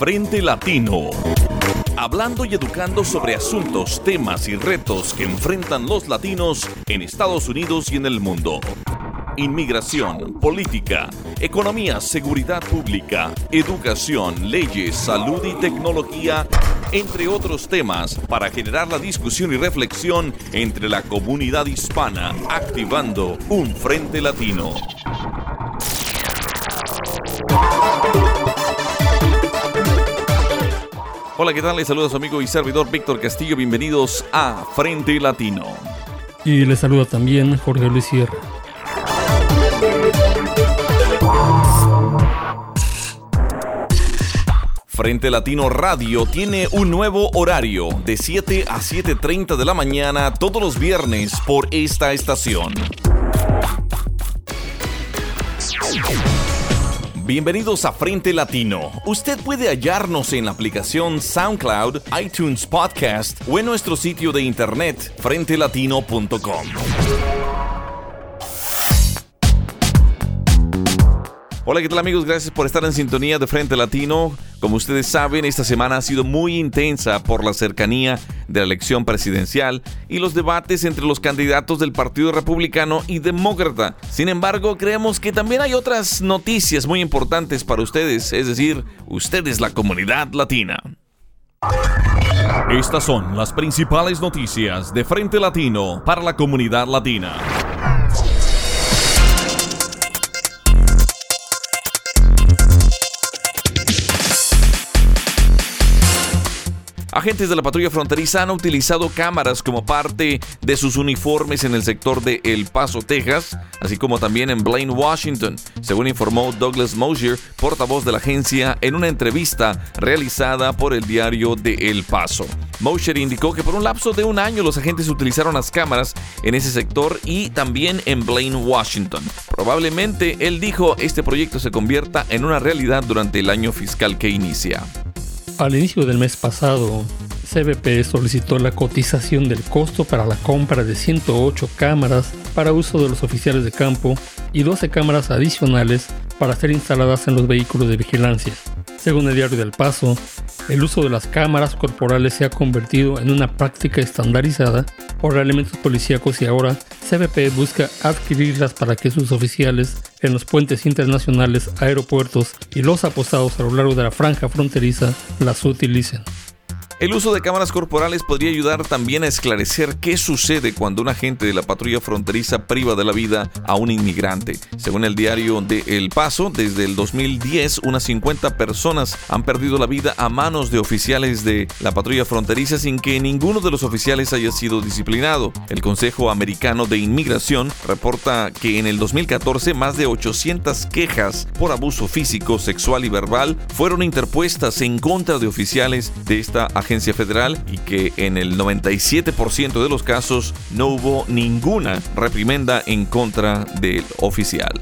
Frente Latino. Hablando y educando sobre asuntos, temas y retos que enfrentan los latinos en Estados Unidos y en el mundo. Inmigración, política, economía, seguridad pública, educación, leyes, salud y tecnología, entre otros temas, para generar la discusión y reflexión entre la comunidad hispana, activando un frente latino. Hola, ¿qué tal? Les saluda su amigo y servidor Víctor Castillo. Bienvenidos a Frente Latino. Y les saluda también Jorge Luis Sierra. Frente Latino Radio tiene un nuevo horario de 7 a 7.30 de la mañana todos los viernes por esta estación. Bienvenidos a Frente Latino. Usted puede hallarnos en la aplicación SoundCloud, iTunes Podcast o en nuestro sitio de internet frentelatino.com. Hola, ¿qué tal amigos? Gracias por estar en sintonía de Frente Latino. Como ustedes saben, esta semana ha sido muy intensa por la cercanía de la elección presidencial y los debates entre los candidatos del Partido Republicano y Demócrata. Sin embargo, creemos que también hay otras noticias muy importantes para ustedes, es decir, ustedes la comunidad latina. Estas son las principales noticias de Frente Latino para la comunidad latina. Agentes de la patrulla fronteriza han utilizado cámaras como parte de sus uniformes en el sector de El Paso, Texas, así como también en Blaine, Washington, según informó Douglas Mosier, portavoz de la agencia, en una entrevista realizada por el diario de El Paso. Mosier indicó que por un lapso de un año los agentes utilizaron las cámaras en ese sector y también en Blaine, Washington. Probablemente, él dijo, este proyecto se convierta en una realidad durante el año fiscal que inicia. Al inicio del mes pasado, CBP solicitó la cotización del costo para la compra de 108 cámaras para uso de los oficiales de campo y 12 cámaras adicionales para ser instaladas en los vehículos de vigilancia. Según el diario del Paso, el uso de las cámaras corporales se ha convertido en una práctica estandarizada por elementos policíacos y ahora CBP busca adquirirlas para que sus oficiales en los puentes internacionales, aeropuertos y los apostados a lo largo de la franja fronteriza las utilicen. El uso de cámaras corporales podría ayudar también a esclarecer qué sucede cuando un agente de la patrulla fronteriza priva de la vida a un inmigrante. Según el diario de El Paso, desde el 2010 unas 50 personas han perdido la vida a manos de oficiales de la patrulla fronteriza sin que ninguno de los oficiales haya sido disciplinado. El Consejo Americano de Inmigración reporta que en el 2014 más de 800 quejas por abuso físico, sexual y verbal fueron interpuestas en contra de oficiales de esta agencia federal y que en el 97% de los casos no hubo ninguna reprimenda en contra del oficial.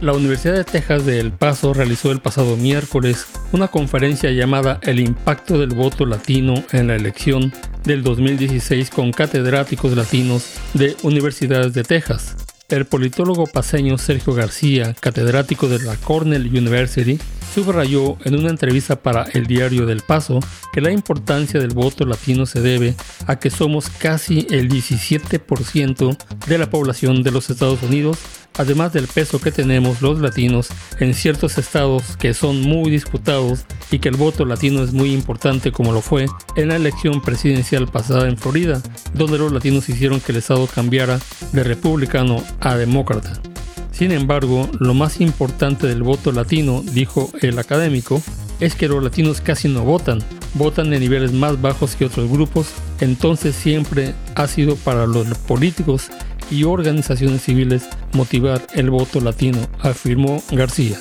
La Universidad de Texas de El Paso realizó el pasado miércoles una conferencia llamada El impacto del voto latino en la elección del 2016 con catedráticos latinos de universidades de Texas. El politólogo paseño Sergio García, catedrático de la Cornell University, subrayó en una entrevista para el diario del Paso que la importancia del voto latino se debe a que somos casi el 17% de la población de los Estados Unidos, además del peso que tenemos los latinos en ciertos estados que son muy disputados y que el voto latino es muy importante como lo fue en la elección presidencial pasada en Florida, donde los latinos hicieron que el estado cambiara de republicano a demócrata. Sin embargo, lo más importante del voto latino, dijo el académico, es que los latinos casi no votan, votan en niveles más bajos que otros grupos, entonces siempre ha sido para los políticos y organizaciones civiles motivar el voto latino, afirmó García.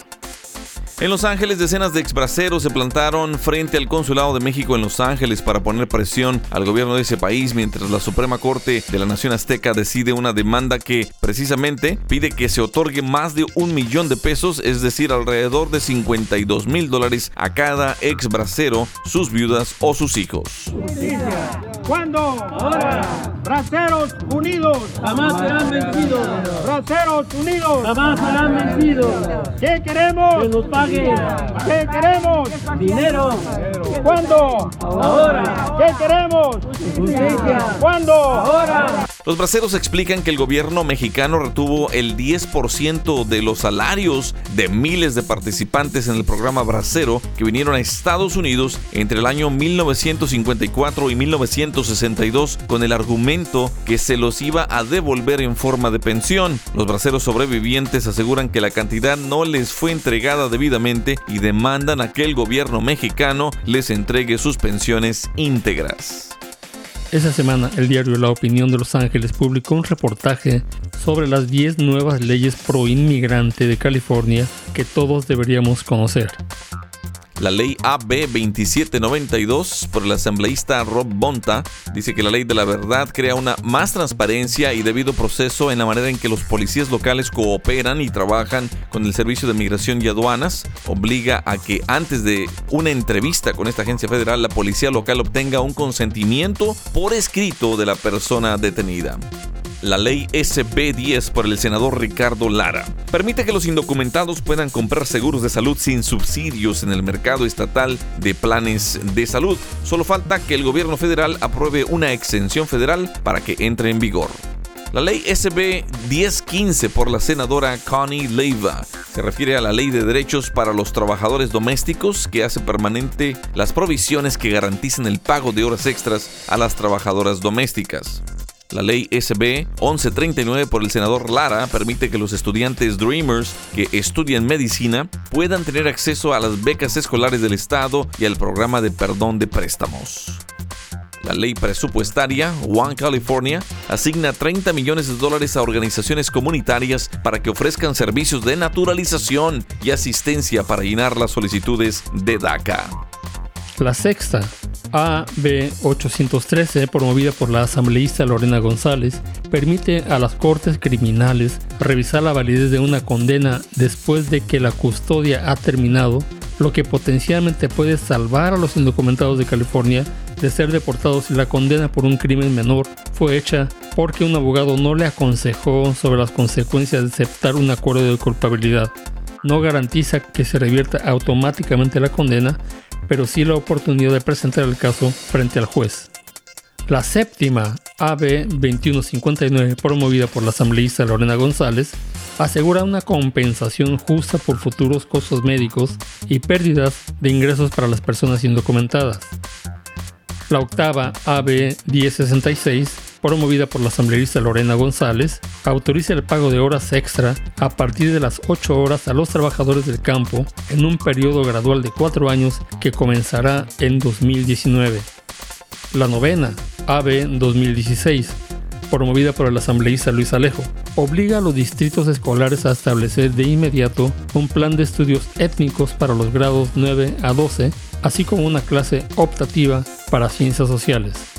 En Los Ángeles, decenas de exbraceros se plantaron frente al Consulado de México en Los Ángeles para poner presión al gobierno de ese país mientras la Suprema Corte de la Nación Azteca decide una demanda que precisamente pide que se otorgue más de un millón de pesos, es decir, alrededor de 52 mil dólares a cada exbracero, sus viudas o sus hijos. ¿Cuándo? Ahora. Braceros unidos. Jamás serán vencidos. Braceros unidos. Jamás serán vencidos. ¿Qué queremos? Que nos ¿Qué queremos? Dinero. ¿Cuándo? Ahora. ¿Qué queremos? Justicia. ¿Cuándo? Ahora. Los braceros explican que el gobierno mexicano retuvo el 10% de los salarios de miles de participantes en el programa Bracero que vinieron a Estados Unidos entre el año 1954 y 1962 con el argumento que se los iba a devolver en forma de pensión. Los braceros sobrevivientes aseguran que la cantidad no les fue entregada y demandan a que el gobierno mexicano les entregue sus pensiones íntegras. Esa semana el diario La Opinión de Los Ángeles publicó un reportaje sobre las 10 nuevas leyes pro inmigrante de California que todos deberíamos conocer. La ley AB 2792 por el asambleísta Rob Bonta dice que la ley de la verdad crea una más transparencia y debido proceso en la manera en que los policías locales cooperan y trabajan con el Servicio de Migración y Aduanas. Obliga a que antes de una entrevista con esta agencia federal la policía local obtenga un consentimiento por escrito de la persona detenida la ley SB10 por el senador Ricardo Lara. Permite que los indocumentados puedan comprar seguros de salud sin subsidios en el mercado estatal de planes de salud. Solo falta que el gobierno federal apruebe una exención federal para que entre en vigor. La ley SB 1015 por la senadora Connie Leiva se refiere a la ley de derechos para los trabajadores domésticos que hace permanente las provisiones que garantizan el pago de horas extras a las trabajadoras domésticas. La ley SB 1139 por el senador Lara permite que los estudiantes Dreamers que estudian medicina puedan tener acceso a las becas escolares del Estado y al programa de perdón de préstamos. La ley presupuestaria One California asigna 30 millones de dólares a organizaciones comunitarias para que ofrezcan servicios de naturalización y asistencia para llenar las solicitudes de DACA. La sexta AB 813, promovida por la asambleísta Lorena González, permite a las cortes criminales revisar la validez de una condena después de que la custodia ha terminado, lo que potencialmente puede salvar a los indocumentados de California de ser deportados si la condena por un crimen menor fue hecha porque un abogado no le aconsejó sobre las consecuencias de aceptar un acuerdo de culpabilidad. No garantiza que se revierta automáticamente la condena, pero sí la oportunidad de presentar el caso frente al juez. La séptima, AB 2159, promovida por la asambleísta Lorena González, asegura una compensación justa por futuros costos médicos y pérdidas de ingresos para las personas indocumentadas. La octava, AB 1066, promovida por la asambleísta Lorena González, autoriza el pago de horas extra a partir de las 8 horas a los trabajadores del campo en un periodo gradual de 4 años que comenzará en 2019. La novena, AB 2016, promovida por el asambleísta Luis Alejo, obliga a los distritos escolares a establecer de inmediato un plan de estudios étnicos para los grados 9 a 12, así como una clase optativa para ciencias sociales.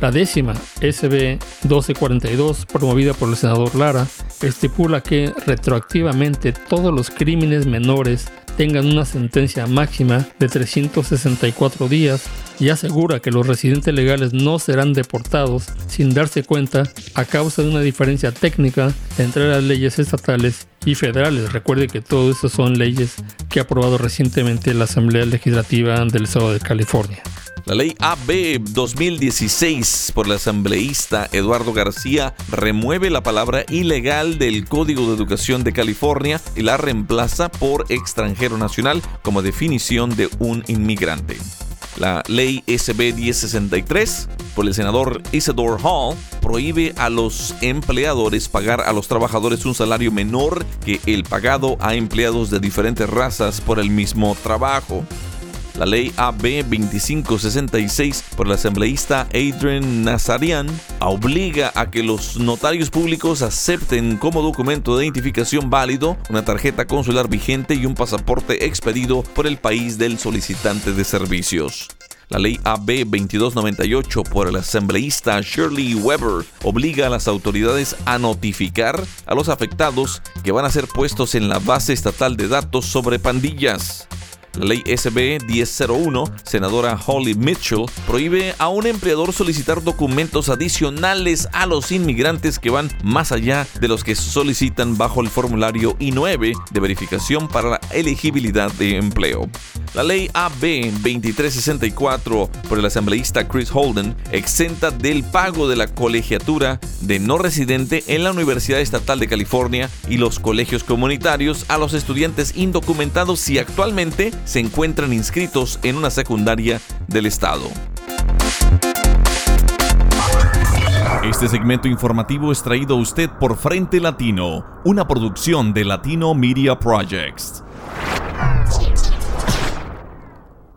La décima, SB 1242, promovida por el senador Lara, estipula que retroactivamente todos los crímenes menores tengan una sentencia máxima de 364 días y asegura que los residentes legales no serán deportados sin darse cuenta a causa de una diferencia técnica entre las leyes estatales y federales. Recuerde que todo eso son leyes que ha aprobado recientemente la Asamblea Legislativa del Estado de California. La ley AB 2016 por el asambleísta Eduardo García remueve la palabra ilegal del Código de Educación de California y la reemplaza por extranjero nacional como definición de un inmigrante. La ley SB 1063 por el senador Isidore Hall prohíbe a los empleadores pagar a los trabajadores un salario menor que el pagado a empleados de diferentes razas por el mismo trabajo. La ley AB 2566 por el asambleísta Adrian Nazarian obliga a que los notarios públicos acepten como documento de identificación válido una tarjeta consular vigente y un pasaporte expedido por el país del solicitante de servicios. La ley AB 2298 por el asambleísta Shirley Weber obliga a las autoridades a notificar a los afectados que van a ser puestos en la base estatal de datos sobre pandillas. La ley SB 1001, senadora Holly Mitchell, prohíbe a un empleador solicitar documentos adicionales a los inmigrantes que van más allá de los que solicitan bajo el formulario I-9 de verificación para la elegibilidad de empleo. La ley AB 2364 por el asambleísta Chris Holden exenta del pago de la colegiatura de no residente en la Universidad Estatal de California y los colegios comunitarios a los estudiantes indocumentados si actualmente se encuentran inscritos en una secundaria del estado. Este segmento informativo es traído a usted por Frente Latino, una producción de Latino Media Projects.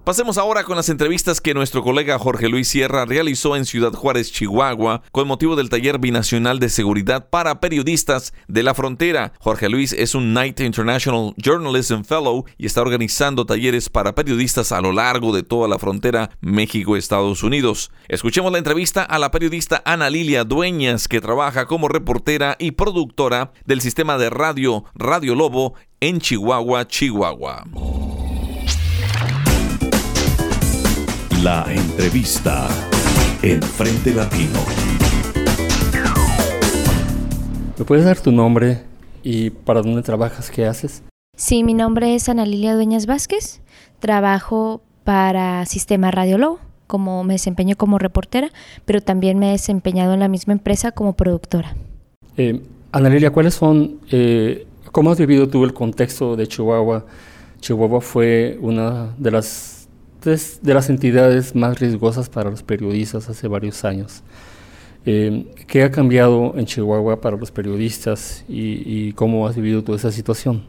Pasemos ahora con las entrevistas que nuestro colega Jorge Luis Sierra realizó en Ciudad Juárez, Chihuahua, con motivo del taller binacional de seguridad para periodistas de la frontera. Jorge Luis es un Knight International Journalism Fellow y está organizando talleres para periodistas a lo largo de toda la frontera México-Estados Unidos. Escuchemos la entrevista a la periodista Ana Lilia Dueñas, que trabaja como reportera y productora del sistema de radio Radio Lobo en Chihuahua, Chihuahua. La entrevista en Frente Latino. ¿Me puedes dar tu nombre y para dónde trabajas? ¿Qué haces? Sí, mi nombre es Ana Lilia Dueñas Vázquez. Trabajo para Sistema Radio Low, como me desempeño como reportera, pero también me he desempeñado en la misma empresa como productora. Eh, Ana Lilia, ¿cuáles son, eh, cómo has vivido tú el contexto de Chihuahua? Chihuahua fue una de las es de las entidades más riesgosas para los periodistas hace varios años. Eh, ¿Qué ha cambiado en Chihuahua para los periodistas y, cómo has vivido toda esa situación?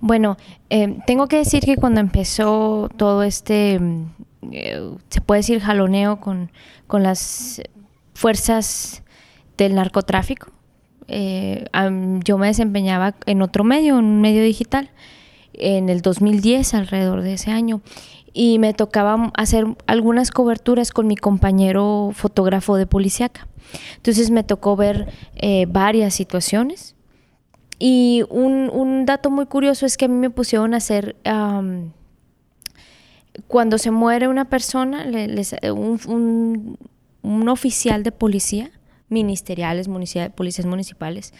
Bueno, eh, tengo que decir que cuando empezó todo este, mm, eh, se puede decir, jaloneo con, con las fuerzas del narcotráfico, yo me desempeñaba en otro medio, en un medio digital, en el 2010, alrededor de ese año y me tocaba hacer algunas coberturas con mi compañero fotógrafo de policíaca. Entonces me tocó ver eh, varias situaciones. Y un, dato muy curioso es que a mí me pusieron a hacer, cuando se muere una persona, un, oficial de policía, ministeriales, policías municipales,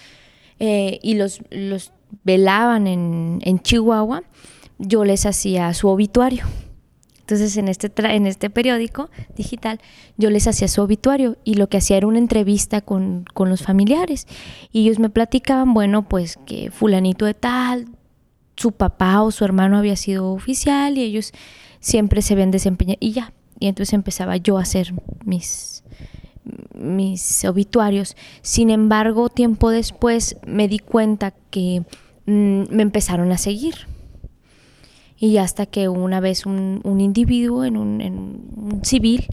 eh, y los, los velaban en, en Chihuahua, yo les hacía su obituario. Entonces en este, en este periódico digital yo les hacía su obituario y lo que hacía era una entrevista con, los familiares. Y ellos me platicaban, bueno, pues que fulanito de tal, su papá o su hermano había sido oficial y ellos siempre se habían desempeñado y ya. Y entonces empezaba yo a hacer mis, mis obituarios. Sin embargo, tiempo después me di cuenta que mm, me empezaron a seguir y hasta que una vez un, individuo en un, civil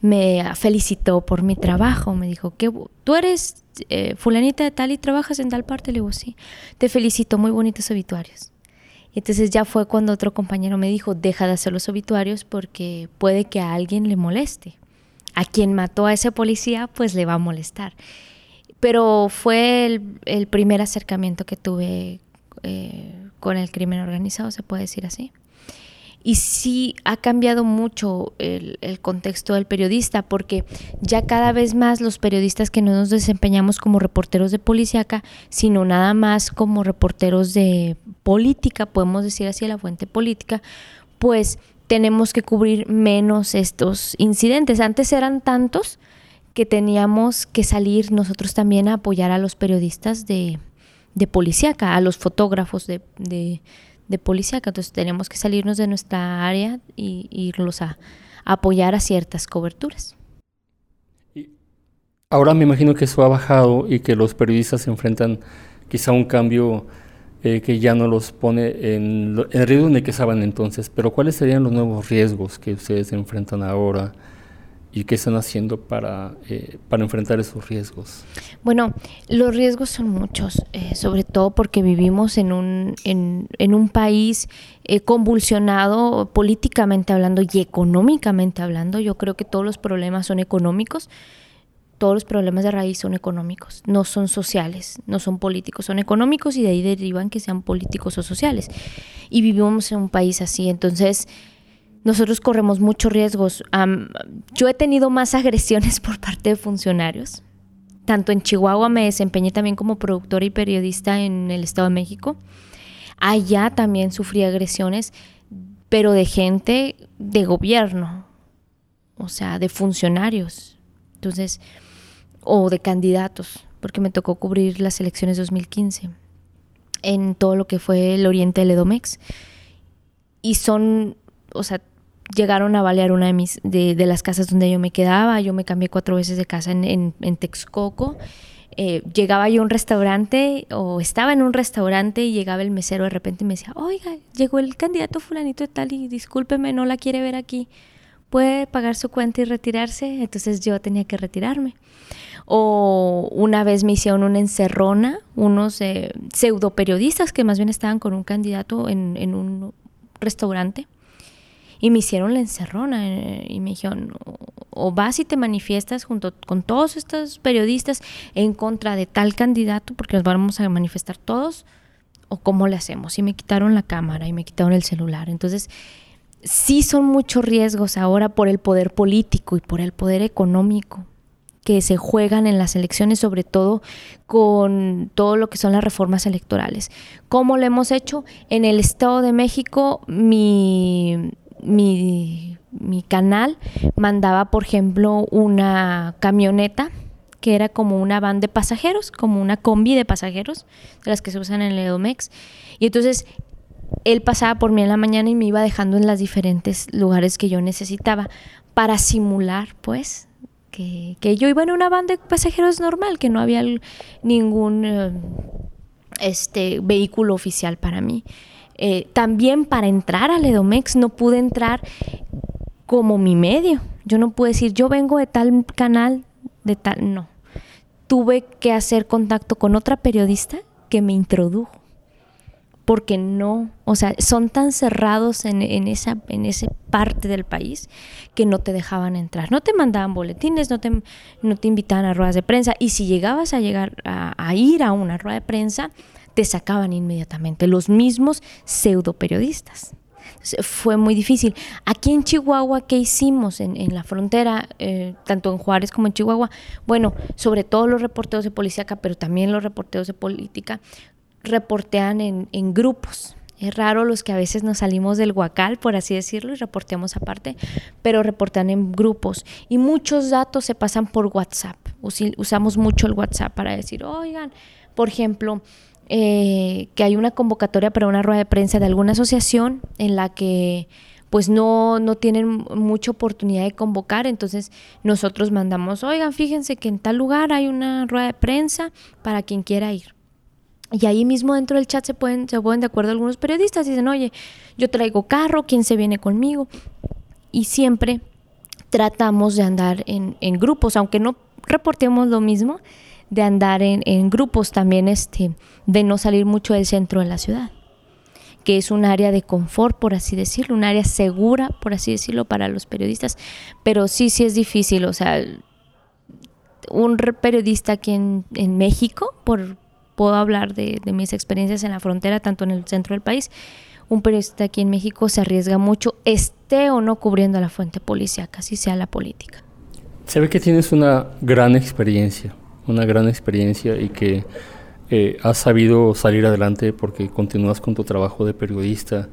me felicitó por mi trabajo, me dijo, que tú eres eh, fulanita de tal y trabajas en tal parte, le digo, sí, te felicito, muy bonitos obituarios. Entonces ya fue cuando otro compañero me dijo, deja de hacer los obituarios porque puede que a alguien le moleste. A quien mató a ese policía, pues le va a molestar. Pero fue el, primer acercamiento que tuve eh, con el crimen organizado, se puede decir así. Y sí ha cambiado mucho el, contexto del periodista, porque ya cada vez más los periodistas que no nos desempeñamos como reporteros de policíaca, sino nada más como reporteros de política, podemos decir así, la fuente política, pues tenemos que cubrir menos estos incidentes. Antes eran tantos que teníamos que salir nosotros también a apoyar a los periodistas de, de a los fotógrafos de, de. Entonces tenemos que salirnos de nuestra área y, irlos a, apoyar a ciertas coberturas. Ahora me imagino que eso ha bajado y que los periodistas se enfrentan quizá a un cambio eh, que ya no los pone en, el riesgo en el que estaban entonces. Pero ¿cuáles serían los nuevos riesgos que ustedes enfrentan ahora? y qué están haciendo para, eh, para enfrentar esos riesgos? Bueno, los riesgos son muchos, eh, sobre todo porque vivimos en un, en, en un país eh, convulsionado políticamente hablando y económicamente hablando. Yo creo que todos los problemas son económicos. Todos los problemas de raíz son económicos, no son sociales, no son políticos, son económicos y de ahí derivan que sean políticos o sociales. y vivimos en un país así. Entonces, nosotros corremos muchos riesgos. yo he tenido más agresiones por parte de funcionarios. Tanto en Chihuahua me desempeñé también como productora y periodista en el Estado de México. Allá también sufrí agresiones, pero de gente de gobierno, o sea, de funcionarios. Entonces, o de candidatos, porque me tocó cubrir las elecciones 2015 en todo lo que fue el oriente del Edomex. Y son, o sea, llegaron a balear una de, mis, de, las casas donde yo me quedaba. Yo me cambié cuatro veces de casa en, en, Texcoco. Eh, llegaba yo a un restaurante o estaba en un restaurante y llegaba el mesero de repente y me decía, oiga, llegó el candidato fulanito de tal y discúlpeme, no la quiere ver aquí. ¿Puede pagar su cuenta y retirarse? Entonces yo tenía que retirarme. O una vez me hicieron una encerrona, unos eh, pseudo periodistas que más bien estaban con un candidato en, un restaurante y me hicieron la encerrona eh, y me dijeron, o vas y te manifiestas junto con todos estos periodistas en contra de tal candidato, porque nos vamos a manifestar todos, o cómo le hacemos. Y me quitaron la cámara y me quitaron el celular. Entonces, sí son muchos riesgos ahora por el poder político y por el poder económico que se juegan en las elecciones, sobre todo con todo lo que son las reformas electorales. ¿Cómo lo hemos hecho? En el Estado de México, mi mi, canal mandaba, por ejemplo, una camioneta que era como una van de pasajeros, como una combi de pasajeros, de las que se usan en el Edomex. Y entonces él pasaba por mí en la mañana y me iba dejando en los diferentes lugares que yo necesitaba para simular, pues, que, yo iba en una van de pasajeros normal, que no había ningún eh, este, vehículo oficial para mí. Eh, también para entrar al Edomex no pude entrar como mi medio. Yo no pude decir, yo vengo de tal canal, de tal, no. Tuve que hacer contacto con otra periodista que me introdujo. Porque no, o sea, son tan cerrados en, esa, en esa parte del país que no te dejaban entrar. No te mandaban boletines, no te, no te invitaban a ruedas de prensa. Y si llegabas a llegar a ir a una rueda de prensa, te sacaban inmediatamente, los mismos pseudo periodistas. Fue muy difícil. Aquí en Chihuahua, ¿qué hicimos en, la frontera, eh, tanto en Juárez como en Chihuahua? Bueno, sobre todo los reporteros de policía, pero también los reporteros de política, reportean en, en grupos. Es raro los que a veces nos salimos del huacal, por así decirlo, y reporteamos aparte, pero reportan en grupos. Y muchos datos se pasan por WhatsApp. Usamos mucho el WhatsApp para decir, oigan, por ejemplo, eh, que hay una convocatoria para una rueda de prensa de alguna asociación en la que pues no, no tienen mucha oportunidad de convocar, entonces nosotros mandamos, oigan, fíjense que en tal lugar hay una rueda de prensa para quien quiera ir. Y ahí mismo dentro del chat se pueden, se pueden de acuerdo algunos periodistas, dicen, oye, yo traigo carro, ¿quién se viene conmigo? Y siempre tratamos de andar en, en grupos, aunque no reportemos lo mismo, de andar en, grupos también, este, de no salir mucho del centro de la ciudad que es un área de confort, por así decirlo, un área segura, por así decirlo, para los periodistas, pero sí, sí es difícil, o sea, un periodista aquí en, México, por, puedo hablar de, mis experiencias en la frontera, tanto en el centro del país, un periodista aquí en México se arriesga mucho, esté o no cubriendo la fuente policíaca, así sea la política. Se ve que tienes una gran experiencia una gran experiencia y que eh, has sabido salir adelante porque continúas con tu trabajo de periodista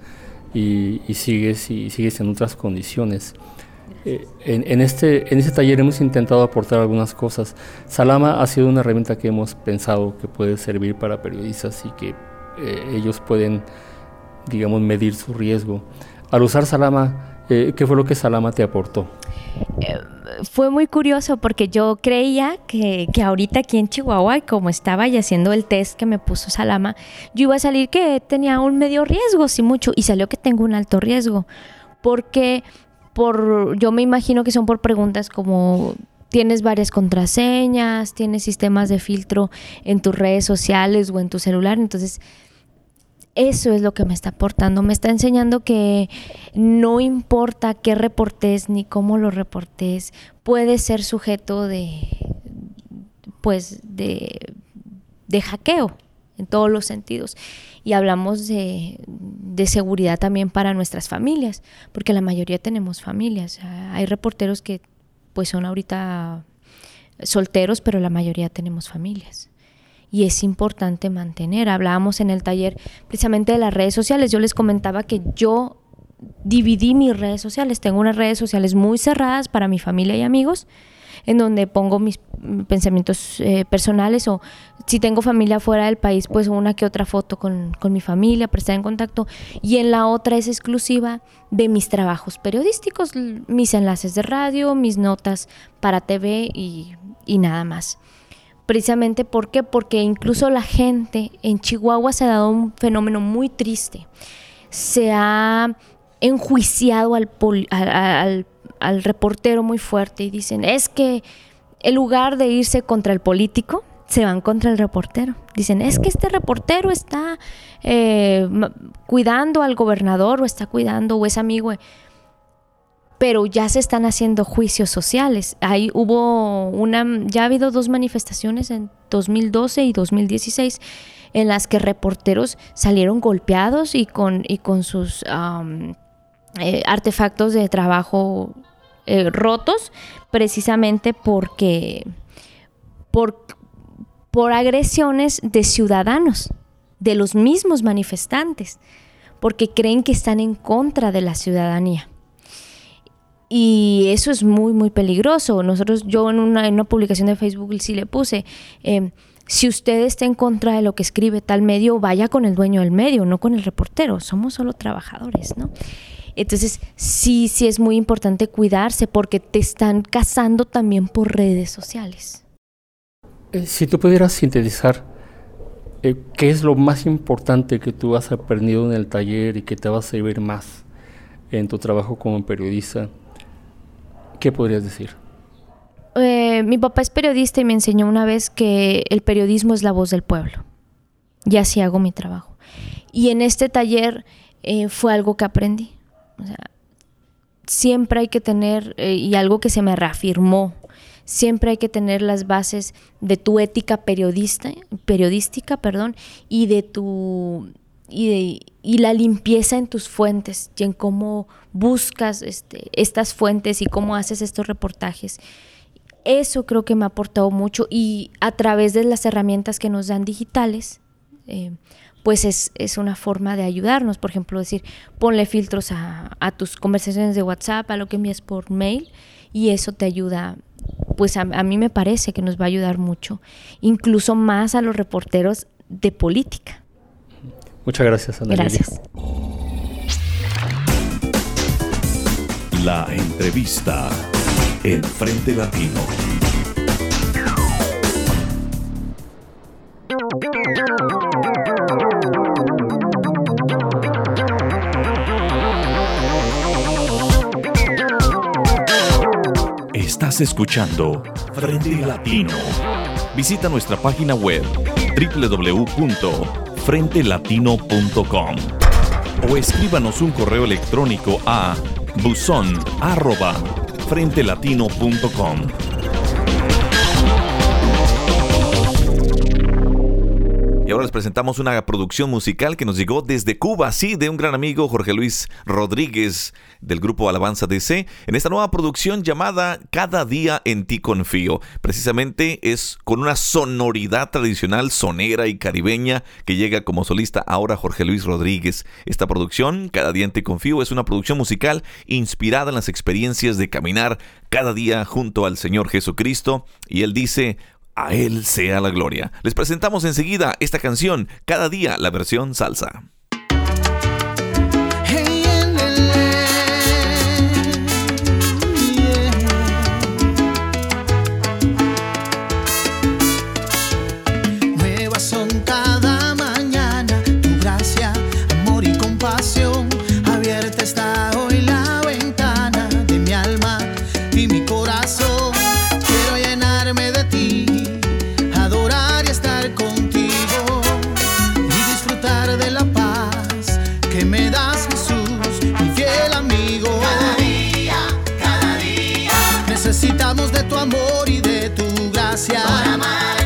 y, sigues y sigues en otras condiciones. Eh, en, este, en este taller hemos intentado aportar algunas cosas. Salama ha sido una herramienta que hemos pensado que puede servir para periodistas y que eh, ellos pueden, digamos, medir su riesgo. Al usar Salama, ¿qué fue lo que Salama te aportó? fue muy curioso porque yo creía que, que, ahorita aquí en Chihuahua, como estaba y haciendo el test que me puso Salama, yo iba a salir que tenía un medio riesgo, sí mucho, y salió que tengo un alto riesgo. Porque por, yo me imagino que son por preguntas como tienes varias contraseñas, tienes sistemas de filtro en tus redes sociales o en tu celular, entonces eso es lo que me está aportando. Me está enseñando que no importa qué reportes ni cómo lo reportes, puede ser sujeto de, pues, de, de hackeo en todos los sentidos. Y hablamos de, de seguridad también para nuestras familias, porque la mayoría tenemos familias. Hay reporteros que pues son ahorita solteros, pero la mayoría tenemos familias. Y es importante mantener. Hablábamos en el taller precisamente de las redes sociales. Yo les comentaba que yo dividí mis redes sociales. Tengo unas redes sociales muy cerradas para mi familia y amigos en donde pongo mis pensamientos eh, personales o si tengo familia fuera del país, pues una que otra foto con, mi familia para estar en contacto. Y en la otra es exclusiva de mis trabajos periodísticos, mis enlaces de radio, mis notas para TV y, nada más. Precisamente ¿por qué? porque incluso la gente en Chihuahua se ha dado un fenómeno muy triste. Se ha enjuiciado al, al al reportero muy fuerte y dicen, es que en lugar de irse contra el político, se van contra el reportero. Dicen, es que este reportero está eh, cuidando al gobernador o está cuidando o es amigo. Pero ya se están haciendo juicios sociales. Ahí hubo una, ya ha habido dos manifestaciones en 2012 y 2016 en las que reporteros salieron golpeados y con, y con sus eh, artefactos de trabajo eh, rotos precisamente porque por, por agresiones de ciudadanos, de los mismos manifestantes, porque creen que están en contra de la ciudadanía. Y eso es muy, muy peligroso. Nosotros, yo en una, en una publicación de Facebook sí le puse, em, si usted está en contra de lo que escribe tal medio, vaya con el dueño del medio, no con el reportero. Somos solo trabajadores, ¿no? Entonces, sí, sí es muy importante cuidarse porque te están cazando también por redes sociales. Eh, si tú pudieras sintetizar, eh, ¿qué es lo más importante que tú has aprendido en el taller y que te va a servir más en tu trabajo como periodista? ¿Qué podrías decir? Eh, mi papá es periodista y me enseñó una vez que el periodismo es la voz del pueblo. Y así hago mi trabajo. Y en este taller fue algo que aprendí siempre hay que tener, eh, y algo que se me reafirmó, siempre hay que tener las bases de tu ética periodista, periodística perdón, y de tu y, y, la limpieza en tus fuentes y en cómo buscas este, estas fuentes y cómo haces estos reportajes. Eso creo que me ha aportado mucho y a través de las herramientas que nos dan digitales, eh, pues es, una forma de ayudarnos. Por ejemplo, decir, ponle filtros a, tus conversaciones de WhatsApp, a lo que envías por mail, y eso te ayuda, pues a, mí me parece que nos va a ayudar mucho, incluso más a los reporteros de política. Muchas gracias, Ana Gracias. La entrevista en Frente Latino. Estás escuchando Frente Latino. Visita nuestra página web www.frentelatino.com o escríbanos un correo electrónico a buzón@frentelatino.com. ahora les presentamos una producción musical que nos llegó desde Cuba, sí, de un gran amigo Jorge Luis Rodríguez del grupo Alabanza DC, en esta nueva producción llamada Cada día en ti confío. Precisamente es con una sonoridad tradicional sonera y caribeña que llega como solista ahora Jorge Luis Rodríguez. Esta producción, Cada día en ti confío, es una producción musical inspirada en las experiencias de caminar cada día junto al Señor Jesucristo y él dice, a Él sea la gloria. Les presentamos enseguida esta canción, cada día la versión salsa. Sin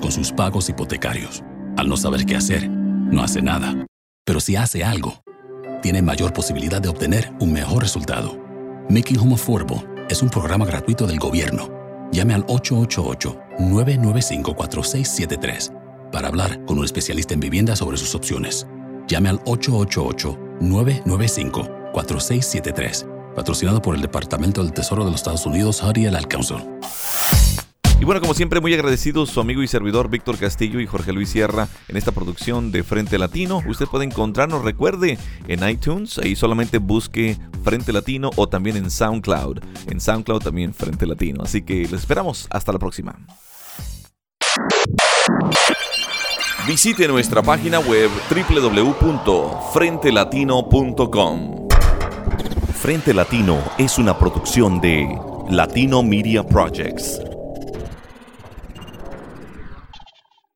con sus pagos hipotecarios. Al no saber qué hacer, no hace nada. Pero si hace algo, tiene mayor posibilidad de obtener un mejor resultado. Making Home Affordable es un programa gratuito del gobierno. Llame al 888-995-4673 para hablar con un especialista en vivienda sobre sus opciones. Llame al 888-995-4673. Patrocinado por el Departamento del Tesoro de los Estados Unidos, Harry el Council. Y bueno, como siempre, muy agradecidos su amigo y servidor Víctor Castillo y Jorge Luis Sierra en esta producción de Frente Latino. Usted puede encontrarnos, recuerde, en iTunes, ahí solamente busque Frente Latino o también en SoundCloud. En SoundCloud también Frente Latino. Así que les esperamos. Hasta la próxima. Visite nuestra página web www.frentelatino.com. Frente Latino es una producción de Latino Media Projects.